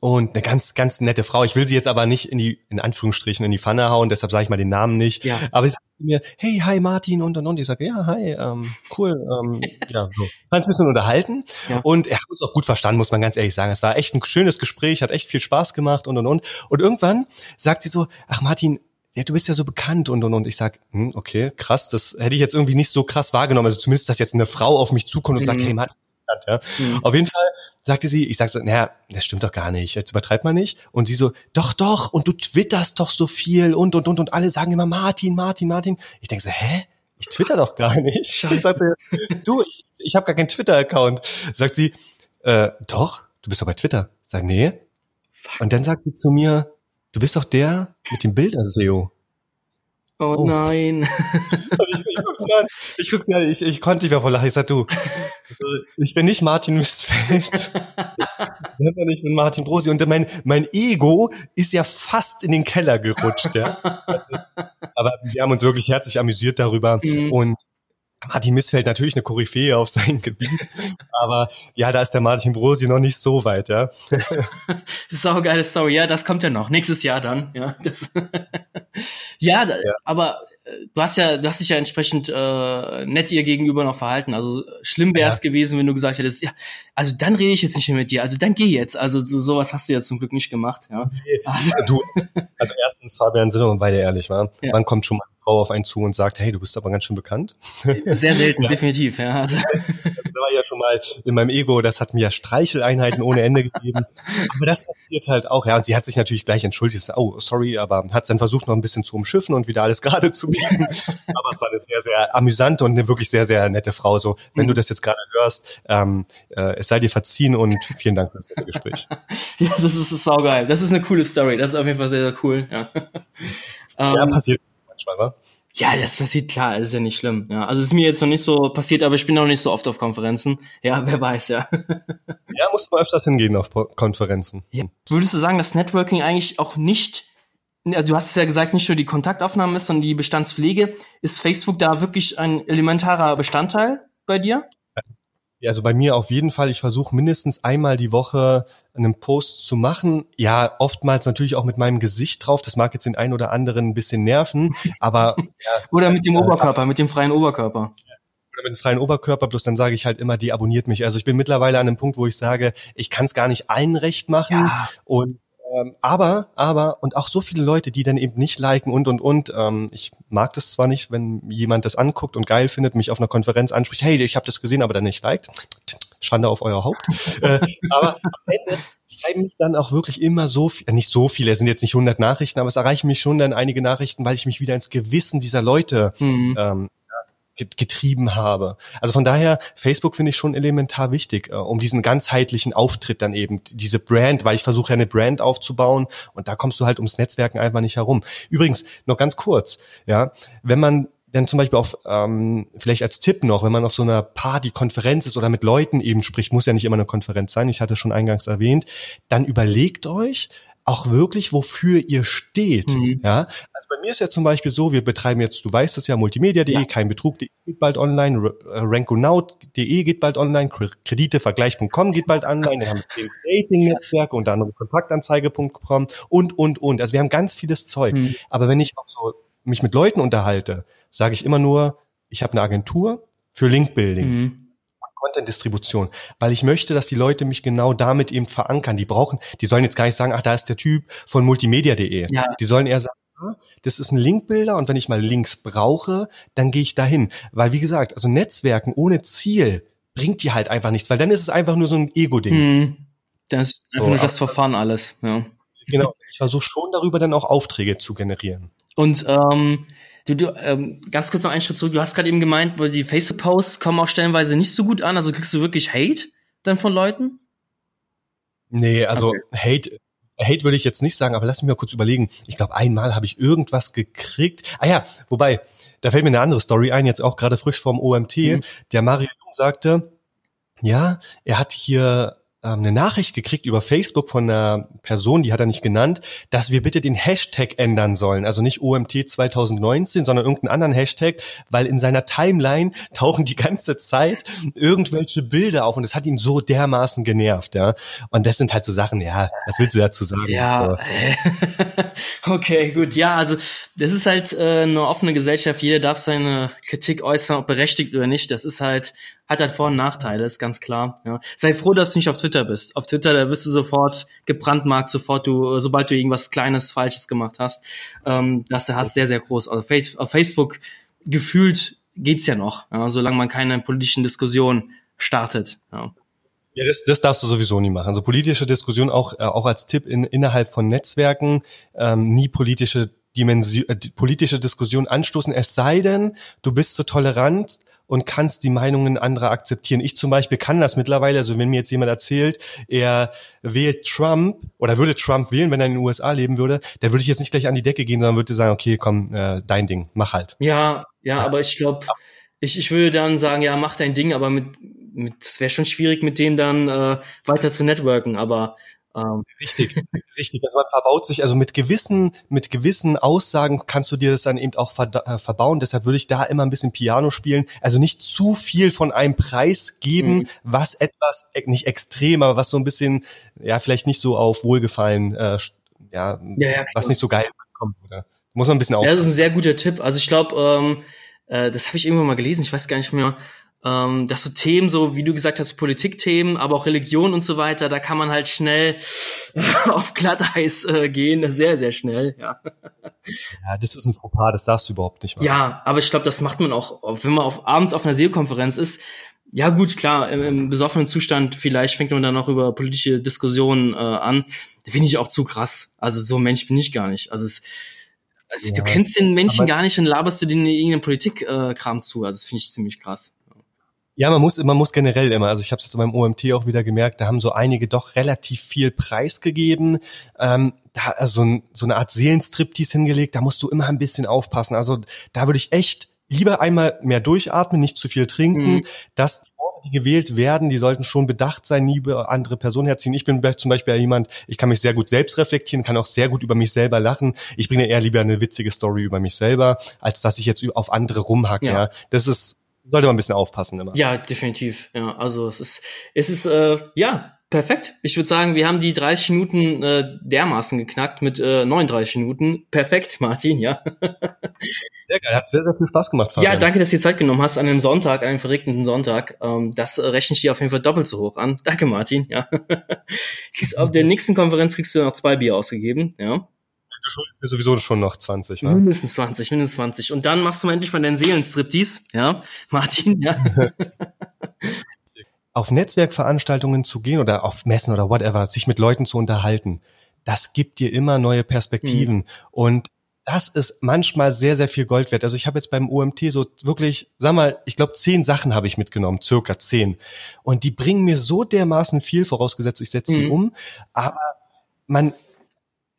und eine ganz, ganz nette Frau. Ich will sie jetzt aber nicht in die, in Anführungsstrichen, in die Pfanne hauen, deshalb sage ich mal den Namen nicht. Ja. Aber sie sagt mir, hey, hi Martin und und und. Ich sage, ja, hi, ähm, cool, ähm, [LAUGHS] ja, so. Kann ein bisschen unterhalten. Ja. Und er hat uns auch gut verstanden, muss man ganz ehrlich sagen. Es war echt ein schönes Gespräch, hat echt viel Spaß gemacht und und und. Und irgendwann sagt sie so, ach Martin, ja, du bist ja so bekannt und und und. Ich sag, hm, okay, krass, das hätte ich jetzt irgendwie nicht so krass wahrgenommen. Also zumindest, dass jetzt eine Frau auf mich zukommt und mhm. sagt, hey Martin, hat. Ja. Mhm. Auf jeden Fall sagte sie, ich sag so, naja, das stimmt doch gar nicht, jetzt übertreibt man nicht. Und sie so, doch, doch, und du twitterst doch so viel und, und, und, und alle sagen immer Martin, Martin, Martin. Ich denke so, hä? Ich twitter doch gar nicht. Scheiße. Ich so, du, ich, ich habe gar keinen Twitter-Account. Sagt sie, äh, doch, du bist doch bei Twitter. Ich sag, nee. Fuck. Und dann sagt sie zu mir, du bist doch der mit dem Bilder-SEO. Oh, oh. nein. ich, ich, guck's an. Ich guck's an. Ich, ich konnte nicht mehr vor lachen. Ich sag, du, ich bin nicht Martin Mistfeld. sondern ich bin Martin Brosi. Und mein, mein Ego ist ja fast in den Keller gerutscht, ja. Aber wir haben uns wirklich herzlich amüsiert darüber. Mhm. Und Martin Missfeld natürlich eine Koryphäe auf seinem [LAUGHS] Gebiet, aber ja, da ist der Martin Brosi noch nicht so weit, ja. das [LAUGHS] ist auch eine geile Story, ja, das kommt ja noch, nächstes Jahr dann, ja. Das [LAUGHS] ja, ja, aber äh, du hast ja, du hast dich ja entsprechend äh, nett ihr gegenüber noch verhalten. Also schlimm wäre es ja. gewesen, wenn du gesagt hättest, ja, also dann rede ich jetzt nicht mehr mit dir, also dann geh jetzt. Also so, sowas hast du ja zum Glück nicht gemacht. Ja. Also, du, also erstens, Fabian, sind wir beide ehrlich, wa? Ja. Wann kommt schon mal Frau auf einen zu und sagt, hey, du bist aber ganz schön bekannt? Sehr selten, [LAUGHS] ja. definitiv, ja. Das war ja schon mal in meinem Ego, das hat mir Streicheleinheiten ohne Ende gegeben. Aber das passiert halt auch, ja. Und sie hat sich natürlich gleich entschuldigt, oh, sorry, aber hat dann versucht, noch ein bisschen zu umschiffen und wieder alles gerade zu biegen. aber es war eine sehr, sehr amüsante und eine wirklich sehr, sehr nette Frau. So, wenn mhm. du das jetzt gerade hörst, ähm, äh, es sei dir verziehen und vielen Dank für das Gespräch. [LAUGHS] ja, das ist, das ist saugeil. Das ist eine coole Story. Das ist auf jeden Fall sehr, sehr cool. Ja, ja ähm, passiert manchmal, wa? Ja, das passiert klar, ist ja nicht schlimm. Ja, also ist mir jetzt noch nicht so passiert, aber ich bin noch nicht so oft auf Konferenzen. Ja, [LAUGHS] wer weiß, ja. ja, musst du öfters hingehen auf Konferenzen. Ja. Würdest du sagen, dass Networking eigentlich auch nicht, also du hast es ja gesagt, nicht nur die Kontaktaufnahme ist, sondern die Bestandspflege. Ist Facebook da wirklich ein elementarer Bestandteil bei dir? Also bei mir auf jeden Fall. Ich versuche mindestens einmal die Woche einen Post zu machen. Ja, oftmals natürlich auch mit meinem Gesicht drauf. Das mag jetzt den einen oder anderen ein bisschen nerven, [LAUGHS] aber ja, oder mit dem äh, Oberkörper, mit dem freien Oberkörper. Oder mit dem freien Oberkörper. Bloß dann sage ich halt immer, die abonniert mich. Also ich bin mittlerweile an einem Punkt, wo ich sage, ich kann es gar nicht allen recht machen ja. und ähm, aber, aber, und auch so viele Leute, die dann eben nicht liken und, und, und. Ähm, ich mag das zwar nicht, wenn jemand das anguckt und geil findet, mich auf einer Konferenz anspricht, hey, ich habe das gesehen, aber dann nicht liked. Schande auf euer Haupt. [LAUGHS] äh, aber am Ende schreiben mich dann auch wirklich immer so viel, nicht so viele, es sind jetzt nicht 100 Nachrichten, aber es erreichen mich schon dann einige Nachrichten, weil ich mich wieder ins Gewissen dieser Leute mhm. ähm, getrieben habe. Also von daher, Facebook finde ich schon elementar wichtig, äh, um diesen ganzheitlichen Auftritt dann eben, diese Brand, weil ich versuche ja eine Brand aufzubauen und da kommst du halt ums Netzwerken einfach nicht herum. Übrigens, noch ganz kurz, ja, wenn man dann zum Beispiel auf, ähm, vielleicht als Tipp noch, wenn man auf so einer Party, Konferenz ist oder mit Leuten eben spricht, muss ja nicht immer eine Konferenz sein, ich hatte schon eingangs erwähnt, dann überlegt euch, auch wirklich, wofür ihr steht. Mhm. Ja, also bei mir ist ja zum Beispiel so, wir betreiben jetzt, du weißt es ja, multimedia.de, ja. kein Betrug.de geht bald online, äh, rankonow.de geht bald online, kreditevergleich.com geht bald online, wir haben [LAUGHS] Dating-Netzwerke, unter anderem kontaktanzeige.com und, und, und. Also wir haben ganz vieles Zeug. Mhm. Aber wenn ich auch so mich mit Leuten unterhalte, sage ich immer nur, ich habe eine Agentur für Linkbuilding. Mhm. Content-Distribution, weil ich möchte, dass die Leute mich genau damit eben verankern. Die brauchen, die sollen jetzt gar nicht sagen, ach, da ist der Typ von multimedia.de. Ja. Die sollen eher sagen, ah, das ist ein Linkbilder und wenn ich mal Links brauche, dann gehe ich dahin. Weil wie gesagt, also Netzwerken ohne Ziel bringt die halt einfach nichts, weil dann ist es einfach nur so ein Ego-Ding. Mhm. Das ist einfach so, nur das Verfahren alles. Ja. Genau. Ich versuche schon darüber dann auch Aufträge zu generieren. Und ähm, Du, du ähm, ganz kurz noch einen Schritt zurück. Du hast gerade eben gemeint, die Facebook-Posts kommen auch stellenweise nicht so gut an. Also kriegst du wirklich Hate dann von Leuten? Nee, also okay. Hate, Hate würde ich jetzt nicht sagen, aber lass mich mal kurz überlegen. Ich glaube, einmal habe ich irgendwas gekriegt. Ah ja, wobei, da fällt mir eine andere Story ein, jetzt auch gerade frisch vom OMT. Mhm. Der Mario Jung sagte, ja, er hat hier ähm, eine Nachricht gekriegt über Facebook von einer Person, die hat er nicht genannt, dass wir bitte den Hashtag ändern sollen. Also nicht OMT 2019, sondern irgendeinen anderen Hashtag, weil in seiner Timeline tauchen die ganze Zeit irgendwelche Bilder auf und das hat ihn so dermaßen genervt, ja. Und das sind halt so Sachen, ja, was willst du dazu sagen? Ja. [LAUGHS] okay, gut. Ja, also das ist halt äh, eine offene Gesellschaft. Jeder darf seine Kritik äußern, ob berechtigt oder nicht. Das ist halt hat halt Vor- und Nachteile, ist ganz klar. Ja. Sei froh, dass du nicht auf Twitter bist. Auf Twitter, da wirst du sofort gebrandmarkt, sofort du, sobald du irgendwas Kleines, Falsches gemacht hast. Ähm, das hast sehr, sehr groß. Also auf Facebook gefühlt geht's ja noch, ja, solange man keine politischen Diskussionen startet. Ja. Ja, das, das darfst du sowieso nie machen. Also politische Diskussion auch, äh, auch als Tipp in, innerhalb von Netzwerken, ähm, nie politische Dimension, äh, politische Diskussion anstoßen, es sei denn, du bist so tolerant und kannst die Meinungen anderer akzeptieren. Ich zum Beispiel kann das mittlerweile, also wenn mir jetzt jemand erzählt, er wählt Trump oder würde Trump wählen, wenn er in den USA leben würde, dann würde ich jetzt nicht gleich an die Decke gehen, sondern würde sagen, okay, komm, äh, dein Ding, mach halt. Ja, ja, ja. aber ich glaube, ich, ich würde dann sagen, ja, mach dein Ding, aber mit, mit das wäre schon schwierig, mit dem dann äh, weiter zu networken, aber ähm. Richtig, richtig. Also man verbaut sich, also mit gewissen, mit gewissen Aussagen kannst du dir das dann eben auch äh, verbauen. Deshalb würde ich da immer ein bisschen Piano spielen. Also nicht zu viel von einem Preis geben, mhm. was etwas, e, nicht extrem, aber was so ein bisschen, ja, vielleicht nicht so auf Wohlgefallen, äh, ja, ja, ja was nicht so geil kommt, oder? Muss man ein bisschen aufpassen. Ja, das ist ein sehr guter Tipp. Also ich glaube, ähm, äh, das habe ich irgendwann mal gelesen, ich weiß gar nicht mehr, ähm, dass so Themen, so wie du gesagt hast, Politikthemen, aber auch Religion und so weiter, da kann man halt schnell [LAUGHS] auf Glatteis äh, gehen, sehr, sehr schnell, ja. Ja, das ist ein Fauxpas, das darfst du überhaupt nicht machen. Ja, aber ich glaube, das macht man auch, wenn man auf, abends auf einer SEO-Konferenz ist, ja gut, klar, im, im, besoffenen Zustand vielleicht fängt man dann noch über politische Diskussionen äh, an. Da finde ich auch zu krass. Also so ein Mensch bin ich gar nicht. Also es, also ja, du kennst den Menschen gar nicht und laberst du den irgendeinen Politikkram äh, zu. Also das finde ich ziemlich krass. Ja, man muss, man muss generell immer, also ich habe es jetzt beim OMT auch wieder gemerkt, da haben so einige doch relativ viel Preis gegeben, ähm, da also so eine Art Seelenstriptease hingelegt, da musst du immer ein bisschen aufpassen. Also da würde ich echt lieber einmal mehr durchatmen, nicht zu viel trinken, mhm. dass die Worte, die gewählt werden, die sollten schon bedacht sein, nie über andere Personen herziehen. Ich bin zum Beispiel jemand, ich kann mich sehr gut selbst reflektieren, kann auch sehr gut über mich selber lachen. Ich bringe eher lieber eine witzige Story über mich selber, als dass ich jetzt auf andere rumhacke. Ja. ja. Das ist sollte man ein bisschen aufpassen immer. Ja, definitiv. Ja, also es ist, es ist, äh, ja, perfekt. Ich würde sagen, wir haben die 30 Minuten äh, dermaßen geknackt mit äh, 39 Minuten. Perfekt, [LAUGHS] Martin, ja. sehr geil, hat sehr, sehr viel Spaß gemacht. Fabian. Ja, danke, dass du dir Zeit genommen hast an einem Sonntag, an einem verregneten Sonntag. Ähm, das äh, rechne ich dir auf jeden Fall doppelt so hoch an. Danke, Martin, ja. [LAUGHS] auf der nächsten Konferenz kriegst du noch zwei Bier ausgegeben, ja du schuldest mir sowieso schon noch 20, ne? Mindestens 20, mindestens 20. Und dann machst du mal endlich mal deinen Seelenstriptease, ja, [LAUGHS] Martin, ja. [LAUGHS] auf Netzwerkveranstaltungen zu gehen oder auf Messen oder whatever, sich mit Leuten zu unterhalten, das gibt dir immer neue Perspektiven. Mhm. Und das ist manchmal sehr, sehr viel Gold wert. Also ich habe jetzt beim OMT so wirklich, sag mal, ich glaube, zehn Sachen habe ich mitgenommen, circa zehn. Und die bringen mir so dermaßen viel, vorausgesetzt, ich setze sie mhm. um. Aber man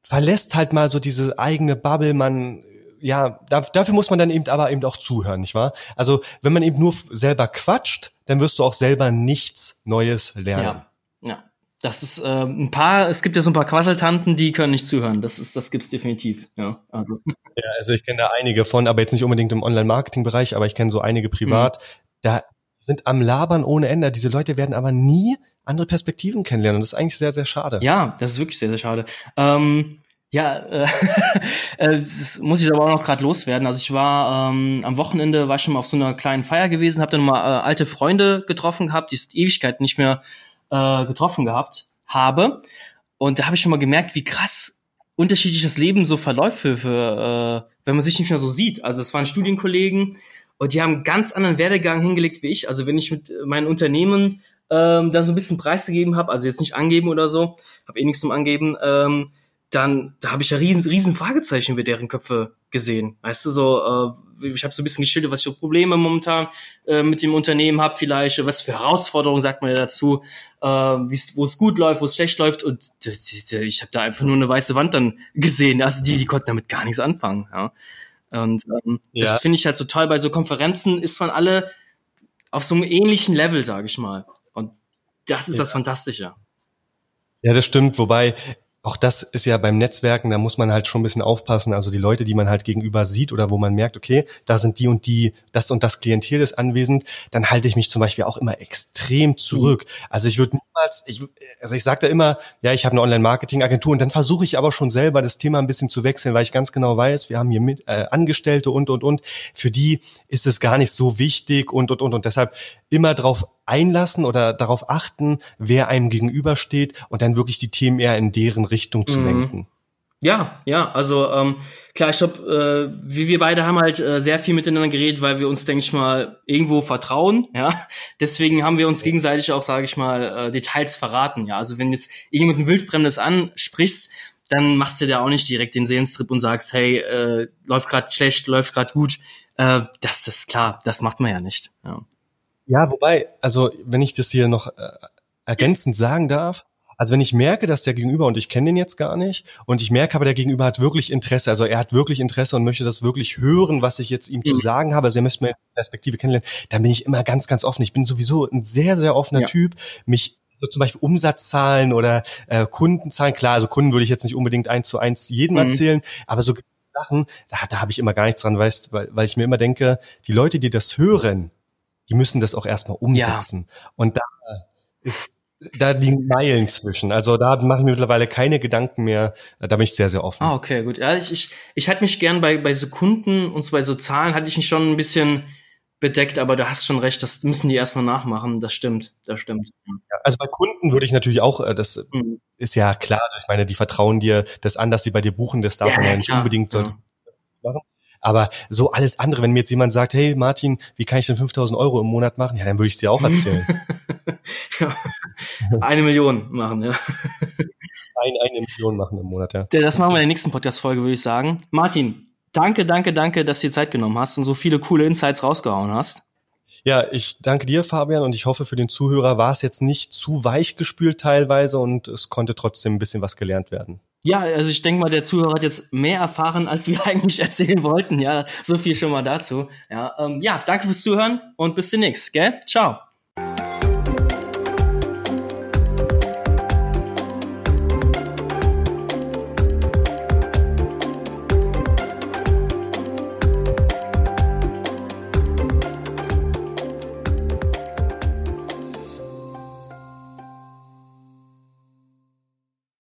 verlässt halt mal so diese eigene Bubble, man ja, da, dafür muss man dann eben aber eben auch zuhören, nicht wahr? Also, wenn man eben nur selber quatscht, dann wirst du auch selber nichts Neues lernen. Ja, ja. Das ist äh, ein paar, es gibt ja so ein paar Quasseltanten, die können nicht zuhören. Das ist, das gibt's definitiv, ja. Also. [LAUGHS] Ja, also ich kenne da einige von, aber jetzt nicht unbedingt im Online-Marketing-Bereich, aber ich kenne so einige privat. Mhm. Da sind am Labern ohne Ende. Diese Leute werden aber nie andere Perspektiven kennenlernen. Und das ist eigentlich sehr, sehr schade. Ja, das ist wirklich sehr, sehr schade. Ähm, ja, äh, [LAUGHS] äh, das muss ich aber auch noch gerade loswerden. Also ich war ähm, am Wochenende, war schon mal auf so einer kleinen Feier gewesen, habe dann mal äh, alte Freunde getroffen gehabt, die es Ewigkeit nicht mehr äh, getroffen gehabt habe. Und da habe ich schon mal gemerkt, wie krass unterschiedlich das Leben so verläuft für, für äh, wenn man sich nicht mehr so sieht. Also es waren Studienkollegen und die haben einen ganz anderen Werdegang hingelegt wie ich. Also wenn ich mit meinen Unternehmen ähm, da so ein bisschen preisgegeben habe, also jetzt nicht angeben oder so, habe eh nichts zum Angeben, ähm, dann da habe ich ja riesen, riesen Fragezeichen über deren Köpfe gesehen. Weißt du, so, äh, ich habe so ein bisschen geschildert, was ich für Probleme momentan äh, mit dem Unternehmen habe, vielleicht, was für Herausforderungen sagt man ja dazu, äh, wo es gut läuft, wo es schlecht läuft. Und ich habe da einfach nur eine weiße Wand dann gesehen. Also die, die konnten damit gar nichts anfangen. Ja. Und ähm, ja. das finde ich halt so toll. Bei so Konferenzen ist man alle auf so einem ähnlichen Level, sage ich mal. Das ist ja. das Fantastische. Ja, das stimmt. Wobei auch das ist ja beim Netzwerken, da muss man halt schon ein bisschen aufpassen. Also die Leute, die man halt gegenüber sieht oder wo man merkt, okay, da sind die und die, das und das Klientel ist anwesend, dann halte ich mich zum Beispiel auch immer extrem zurück. Mhm. Also ich würde niemals, ich, also ich sage da immer, ja, ich habe eine Online-Marketing-Agentur und dann versuche ich aber schon selber das Thema ein bisschen zu wechseln, weil ich ganz genau weiß, wir haben hier mit, äh, Angestellte und und und. Für die ist es gar nicht so wichtig und und und und deshalb immer drauf einlassen oder darauf achten, wer einem gegenübersteht und dann wirklich die Themen eher in deren Richtung zu mhm. lenken. Ja, ja, also ähm, klar, ich glaube, äh, wie wir beide haben halt äh, sehr viel miteinander geredet, weil wir uns, denke ich mal, irgendwo vertrauen, [LAUGHS] ja. Deswegen haben wir uns gegenseitig auch, sage ich mal, äh, Details verraten, ja. Also wenn jetzt irgendjemand ein Wildfremdes ansprichst, dann machst du da auch nicht direkt den Sehenstrip und sagst, hey, äh, läuft gerade schlecht, läuft gerade gut. Äh, das ist klar, das macht man ja nicht. Ja. Ja, wobei, also wenn ich das hier noch äh, ergänzend sagen darf, also wenn ich merke, dass der Gegenüber, und ich kenne den jetzt gar nicht, und ich merke aber, der Gegenüber hat wirklich Interesse, also er hat wirklich Interesse und möchte das wirklich hören, was ich jetzt ihm mhm. zu sagen habe, also er möchte mir Perspektive kennenlernen, dann bin ich immer ganz, ganz offen. Ich bin sowieso ein sehr, sehr offener ja. Typ, mich so zum Beispiel Umsatzzahlen oder äh, Kundenzahlen, klar, also Kunden würde ich jetzt nicht unbedingt eins zu eins jedem mhm. erzählen, aber so Sachen, da, da habe ich immer gar nichts dran, weißt, weil, weil ich mir immer denke, die Leute, die das hören, die müssen das auch erstmal umsetzen. Ja. Und da ist da liegen Meilen zwischen. Also da mache ich mir mittlerweile keine Gedanken mehr. Da bin ich sehr, sehr offen. Ah, okay, gut. Ja, ich, ich, ich hatte mich gern bei, bei Sekunden und bei so Zahlen hatte ich mich schon ein bisschen bedeckt, aber du hast schon recht, das müssen die erstmal nachmachen. Das stimmt, das stimmt. Ja, also bei Kunden würde ich natürlich auch, äh, das mhm. ist ja klar, ich meine, die vertrauen dir das an, dass sie bei dir buchen, das darf ja, man ja nicht klar, unbedingt ja. machen. Aber so alles andere, wenn mir jetzt jemand sagt, hey Martin, wie kann ich denn 5000 Euro im Monat machen? Ja, dann würde ich es dir auch erzählen. [LAUGHS] ja. Eine Million machen, ja. Ein, eine Million machen im Monat, ja. Das machen wir in der nächsten Podcast-Folge, würde ich sagen. Martin, danke, danke, danke, dass du dir Zeit genommen hast und so viele coole Insights rausgehauen hast. Ja, ich danke dir, Fabian, und ich hoffe, für den Zuhörer war es jetzt nicht zu weich gespült teilweise und es konnte trotzdem ein bisschen was gelernt werden. Ja, also ich denke mal, der Zuhörer hat jetzt mehr erfahren, als wir [LAUGHS] eigentlich erzählen wollten. Ja, so viel schon mal dazu. Ja, ähm, ja danke fürs Zuhören und bis demnächst, gell? Ciao.